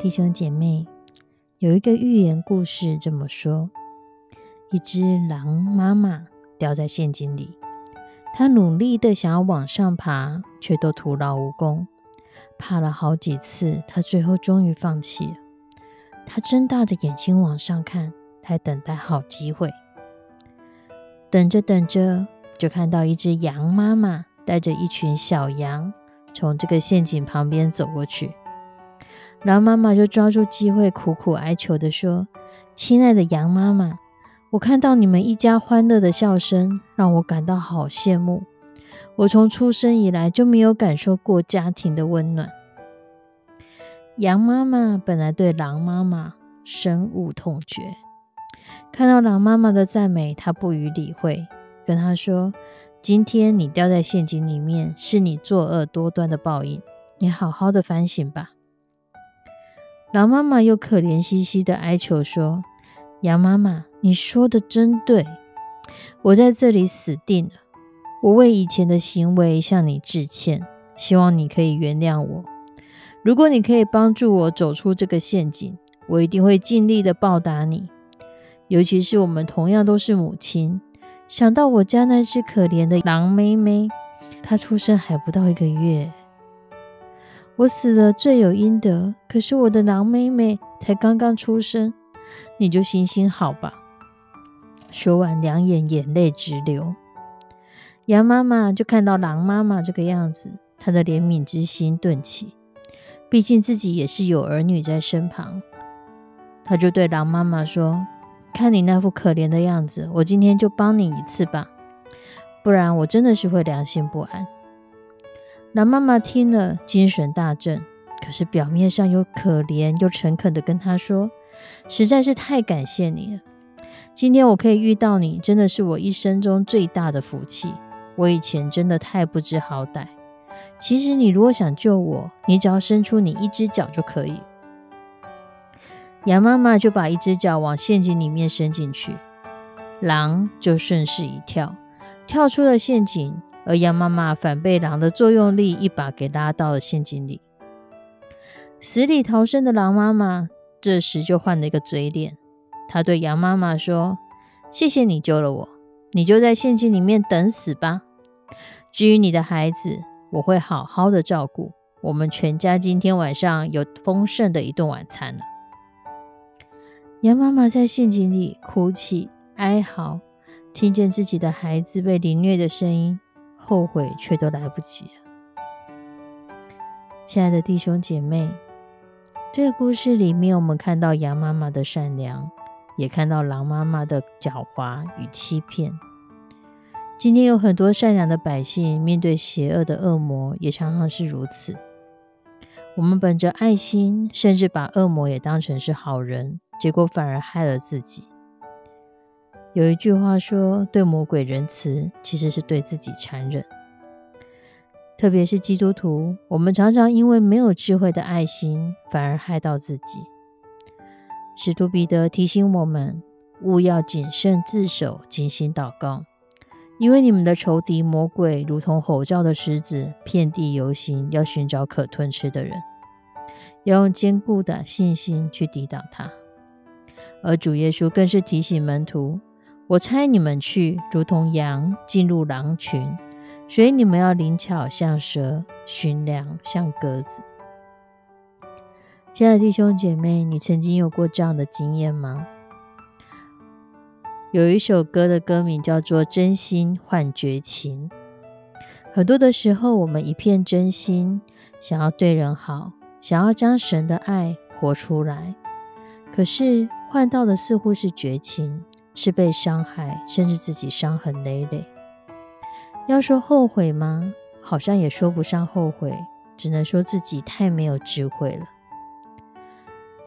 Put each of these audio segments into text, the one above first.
弟兄姐妹，有一个寓言故事这么说：一只狼妈妈掉在陷阱里，它努力的想要往上爬，却都徒劳无功。爬了好几次，它最后终于放弃了。它睁大的眼睛往上看，在等待好机会。等着等着，就看到一只羊妈妈带着一群小羊从这个陷阱旁边走过去。狼妈妈就抓住机会，苦苦哀求的说：“亲爱的羊妈妈，我看到你们一家欢乐的笑声，让我感到好羡慕。我从出生以来就没有感受过家庭的温暖。”羊妈妈本来对狼妈妈深恶痛绝，看到狼妈妈的赞美，她不予理会，跟她说：“今天你掉在陷阱里面，是你作恶多端的报应。你好好的反省吧。”狼妈妈又可怜兮兮的哀求说：“羊妈妈，你说的真对，我在这里死定了。我为以前的行为向你致歉，希望你可以原谅我。如果你可以帮助我走出这个陷阱，我一定会尽力的报答你。尤其是我们同样都是母亲，想到我家那只可怜的狼妹妹，她出生还不到一个月。”我死了罪有应得，可是我的狼妹妹才刚刚出生，你就行行好吧。说完，两眼眼泪直流。羊妈妈就看到狼妈妈这个样子，她的怜悯之心顿起。毕竟自己也是有儿女在身旁，她就对狼妈妈说：“看你那副可怜的样子，我今天就帮你一次吧，不然我真的是会良心不安。”狼妈妈听了，精神大振，可是表面上又可怜又诚恳的跟他说：“实在是太感谢你了，今天我可以遇到你，真的是我一生中最大的福气。我以前真的太不知好歹。其实你如果想救我，你只要伸出你一只脚就可以。”羊妈妈就把一只脚往陷阱里面伸进去，狼就顺势一跳，跳出了陷阱。而羊妈妈反被狼的作用力一把给拉到了陷阱里，死里逃生的狼妈妈这时就换了一个嘴脸，她对羊妈妈说：“谢谢你救了我，你就在陷阱里面等死吧。至于你的孩子，我会好好的照顾。我们全家今天晚上有丰盛的一顿晚餐了。”羊妈妈在陷阱里哭泣哀嚎，听见自己的孩子被凌虐的声音。后悔却都来不及了，亲爱的弟兄姐妹，这个故事里面，我们看到羊妈妈的善良，也看到狼妈妈的狡猾与欺骗。今天有很多善良的百姓，面对邪恶的恶魔，也常常是如此。我们本着爱心，甚至把恶魔也当成是好人，结果反而害了自己。有一句话说：“对魔鬼仁慈，其实是对自己残忍。”特别是基督徒，我们常常因为没有智慧的爱心，反而害到自己。使徒彼得提醒我们：勿要谨慎自守，精心祷告，因为你们的仇敌魔鬼如同吼叫的狮子，遍地游行，要寻找可吞吃的人。要用坚固的信心去抵挡他。而主耶稣更是提醒门徒。我猜你们去，如同羊进入狼群，所以你们要灵巧像蛇，寻良像鸽子。亲爱的弟兄姐妹，你曾经有过这样的经验吗？有一首歌的歌名叫做《真心换绝情》。很多的时候，我们一片真心，想要对人好，想要将神的爱活出来，可是换到的似乎是绝情，是被伤害，甚至自己伤痕累累。要说后悔吗？好像也说不上后悔，只能说自己太没有智慧了。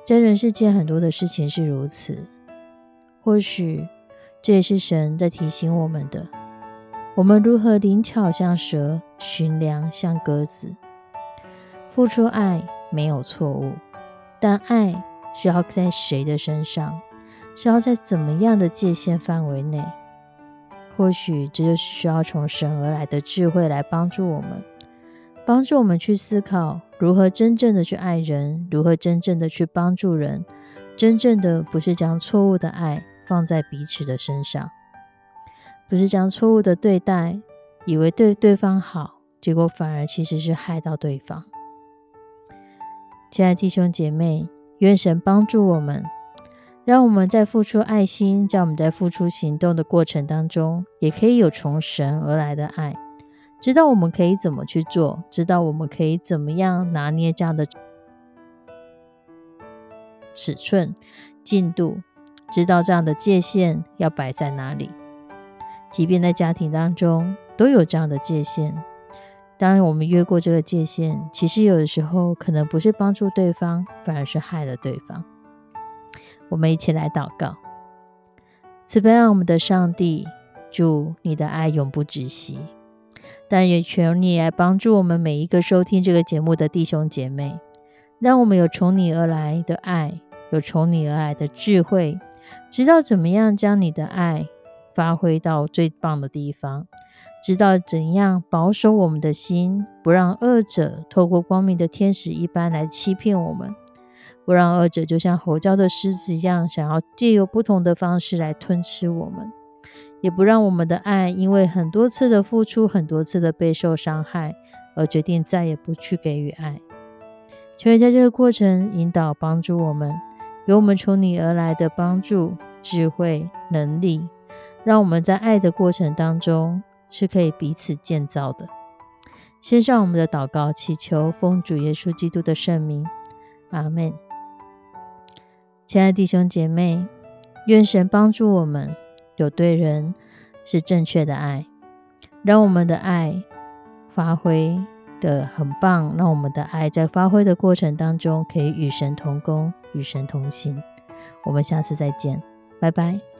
在人世间，很多的事情是如此。或许这也是神在提醒我们的：我们如何灵巧像蛇，寻良像鸽子。付出爱没有错误，但爱是要在谁的身上，是要在怎么样的界限范围内？或许这就是需要从神而来的智慧来帮助我们。帮助我们去思考如何真正的去爱人，如何真正的去帮助人。真正的不是将错误的爱放在彼此的身上，不是将错误的对待，以为对对方好，结果反而其实是害到对方。亲爱的弟兄姐妹，愿神帮助我们，让我们在付出爱心，在我们在付出行动的过程当中，也可以有从神而来的爱。知道我们可以怎么去做，知道我们可以怎么样拿捏这样的尺寸、进度，知道这样的界限要摆在哪里。即便在家庭当中都有这样的界限，当我们越过这个界限，其实有的时候可能不是帮助对方，反而是害了对方。我们一起来祷告：慈悲让我们的上帝，祝你的爱永不止息。但也求你来帮助我们每一个收听这个节目的弟兄姐妹，让我们有从你而来的爱，有从你而来的智慧，知道怎么样将你的爱发挥到最棒的地方，知道怎样保守我们的心，不让恶者透过光明的天使一般来欺骗我们，不让恶者就像吼叫的狮子一样，想要借由不同的方式来吞吃我们。也不让我们的爱因为很多次的付出、很多次的备受伤害，而决定再也不去给予爱。求你在这个过程引导、帮助我们，给我们从你而来的帮助、智慧、能力，让我们在爱的过程当中是可以彼此建造的。先上我们的祷告，祈求奉主耶稣基督的圣名，阿门。亲爱的弟兄姐妹，愿神帮助我们。有对人是正确的爱，让我们的爱发挥的很棒，让我们的爱在发挥的过程当中可以与神同工，与神同行。我们下次再见，拜拜。